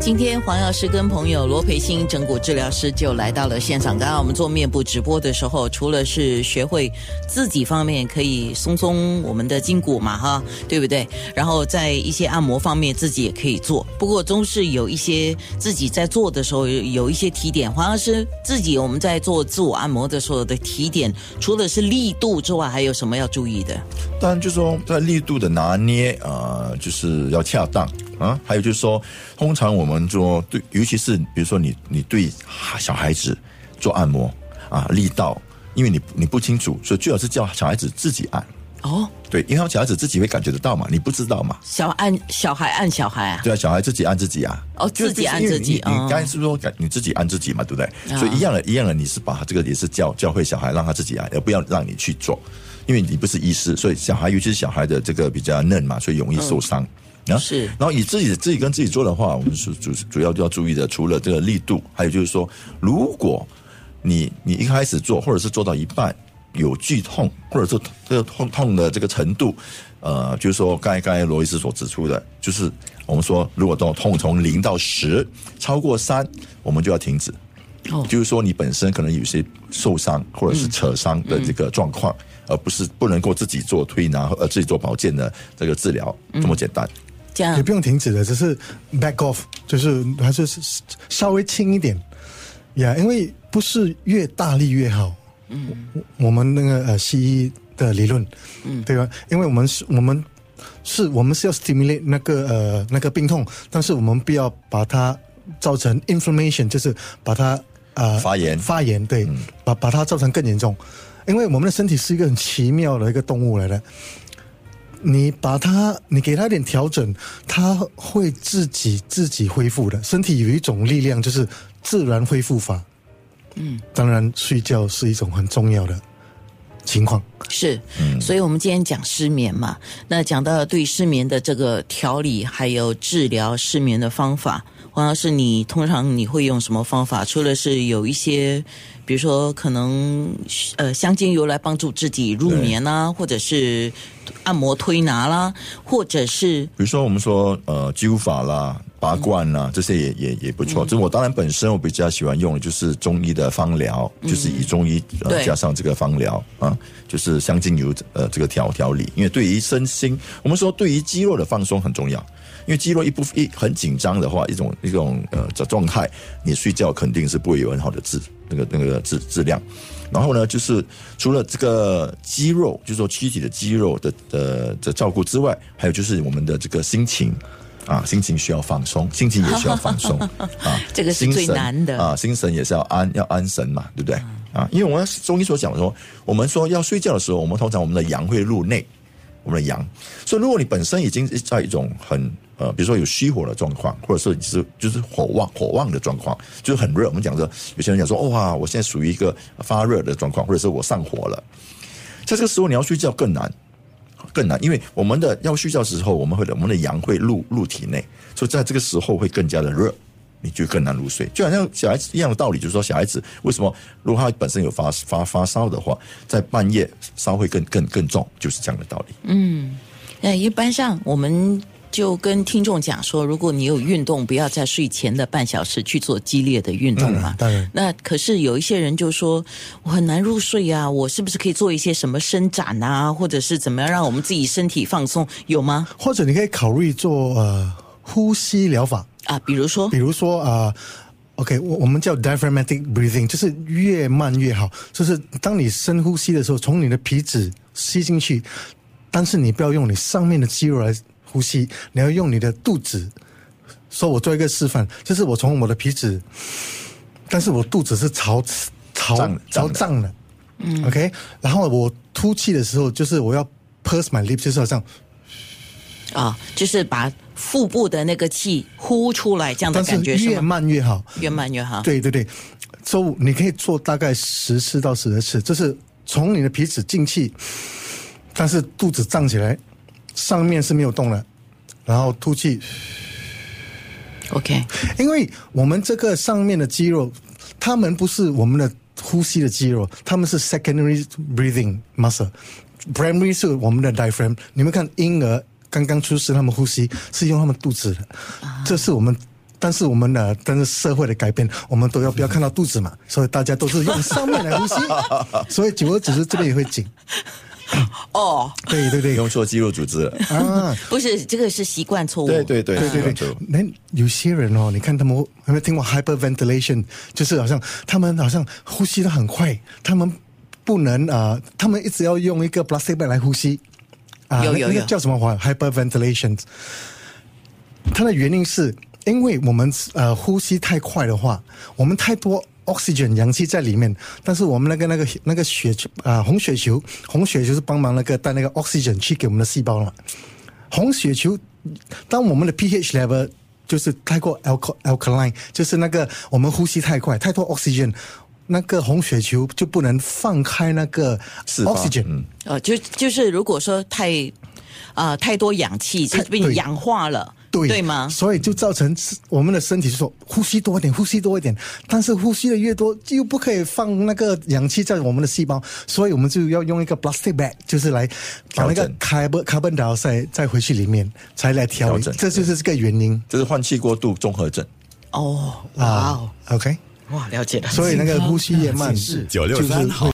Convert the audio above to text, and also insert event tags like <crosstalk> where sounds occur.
今天黄药师跟朋友罗培新整骨治疗师就来到了现场。刚刚我们做面部直播的时候，除了是学会自己方面可以松松我们的筋骨嘛，哈，对不对？然后在一些按摩方面自己也可以做。不过总是有一些自己在做的时候有一些提点。黄药师自己我们在做自我按摩的时候的提点，除了是力度之外，还有什么要注意的？当然，就是说在力度的拿捏啊，就是要恰当。啊，还有就是说，通常我们说对，尤其是比如说你你对小孩子做按摩啊，力道，因为你你不清楚，所以最好是叫小孩子自己按。哦，对，因为小孩子自己会感觉得到嘛，你不知道嘛。小按小孩按小孩啊？对啊，小孩自己按自己啊。哦，自己按自己。你刚才是不是说你自己按自己嘛？对不对？所以一样的，一样的，你是把这个也是教教会小孩让他自己按，而不要让你去做，因为你不是医师，所以小孩尤其是小孩的这个比较嫩嘛，所以容易受伤。然后是，然后以自己自己跟自己做的话，我们是主主要就要注意的，除了这个力度，还有就是说，如果你你一开始做，或者是做到一半有剧痛，或者是这个痛痛的这个程度，呃，就是说刚才刚才罗医师所指出的，就是我们说，如果到痛从零到十超过三，我们就要停止。哦，就是说你本身可能有些受伤或者是扯伤的这个状况，而不是不能够自己做推拿呃自己做保健的这个治疗这么简单。这样也不用停止的，只是 back off，就是还是稍微轻一点，呀，因为不是越大力越好。嗯，我们那个呃西医的理论，嗯，对吧？因为我们是我们是我们是要 stimulate 那个呃那个病痛，但是我们不要把它造成 inflammation，就是把它呃发炎发炎，对，把把它造成更严重。因为我们的身体是一个很奇妙的一个动物来的。你把它，你给它点调整，它会自己自己恢复的。身体有一种力量，就是自然恢复法。嗯，当然睡觉是一种很重要的情况。是，所以我们今天讲失眠嘛，那讲到对失眠的这个调理，还有治疗失眠的方法，黄老师，你通常你会用什么方法？除了是有一些。比如说，可能呃，香精油来帮助自己入眠啦，或者是按摩推拿啦，或者是比如说我们说呃灸法啦、拔罐啊，这些也也也不错。就我当然本身我比较喜欢用的就是中医的方疗，就是以中医加上这个方疗啊，就是香精油呃这个调调理。因为对于身心，我们说对于肌肉的放松很重要。因为肌肉一部分一很紧张的话，一种一种呃的状态，你睡觉肯定是不会有很好的质那个那个质质量。然后呢，就是除了这个肌肉，就是说躯体的肌肉的的的照顾之外，还有就是我们的这个心情啊，心情需要放松，心情也需要放松 <laughs> 啊。这个是最难的啊，心神也是要安要安神嘛，对不对啊？因为我们中医所讲说，我们说要睡觉的时候，我们通常我们的阳会入内，我们的阳，所以如果你本身已经在一种很呃，比如说有虚火的状况，或者是是就是火旺火旺的状况，就是很热。我们讲说，有些人讲说，哇，我现在属于一个发热的状况，或者是我上火了。在这个时候你要睡觉更难，更难，因为我们的要睡觉的时候，我们会我们的阳会入入体内，所以在这个时候会更加的热，你就更难入睡。就好像小孩子一样的道理，就是说小孩子为什么如果他本身有发发发烧的话，在半夜烧会更更更重，就是这样的道理。嗯，那一般上我们。就跟听众讲说，如果你有运动，不要在睡前的半小时去做激烈的运动嘛。当然。那可是有一些人就说，我很难入睡啊，我是不是可以做一些什么伸展啊，或者是怎么样让我们自己身体放松？有吗？或者你可以考虑做呃呼吸疗法啊，比如说，比如说啊，OK，我我们叫 diaphragmatic breathing，就是越慢越好，就是当你深呼吸的时候，从你的皮脂吸进去，但是你不要用你上面的肌肉来。呼吸，你要用你的肚子。说我做一个示范，就是我从我的皮脂，但是我肚子是朝朝朝胀的，嗯，OK。然后我吐气的时候，就是我要 purse my lips，就是好像，啊，就是把腹部的那个气呼出来，这样的感觉是越慢越好，越慢越好。对对对，周你可以做大概十次到十二次，就是从你的皮脂进气，但是肚子胀起来。上面是没有动的，然后吐气。OK，因为我们这个上面的肌肉，他们不是我们的呼吸的肌肉，他们是 secondary breathing muscle，primary 是我们的 diaphragm。你们看婴儿刚刚出世，他们呼吸是用他们肚子的，这是我们。但是我们的，但是社会的改变，我们都要不要看到肚子嘛？所以大家都是用上面来呼吸，所以久而久之这边也会紧。哦，对对对不，用说肌肉组织了，啊，不是，这个是习惯错误。对对对对对对，那有些人哦，你看他们有没有听过 hyperventilation？就是好像他们好像呼吸的很快，他们不能啊、呃他们一直要用一个 plastic bag 来呼吸啊，那那个有有有叫什么话？hyperventilation。它的原因是因为我们呃呼吸太快的话，我们太多 oxygen 氧气在里面，但是我们那个那个那个血球啊、红血球，红血球是帮忙那个带那个 oxygen 去给我们的细胞了嘛。红血球，当我们的 pH level 就是太过 alka alkaline，就是那个我们呼吸太快，太多 oxygen，那个红血球就不能放开那个 oxygen，、嗯。呃，就就是如果说太啊、太多氧气，就被氧化了，对对吗？所以就造成我们的身体就说呼吸多一点，呼吸多一点，但是呼吸的越多，又不可以放那个氧气在我们的细胞，所以我们就要用一个 plastic bag，就是来把那个 carbon carbon dioxide 再回去里面，才来调，调整这就是这个原因这是换气过度综合症。哦，哇哦，，OK，哇，了解了。所以那个呼吸也慢，九六三好。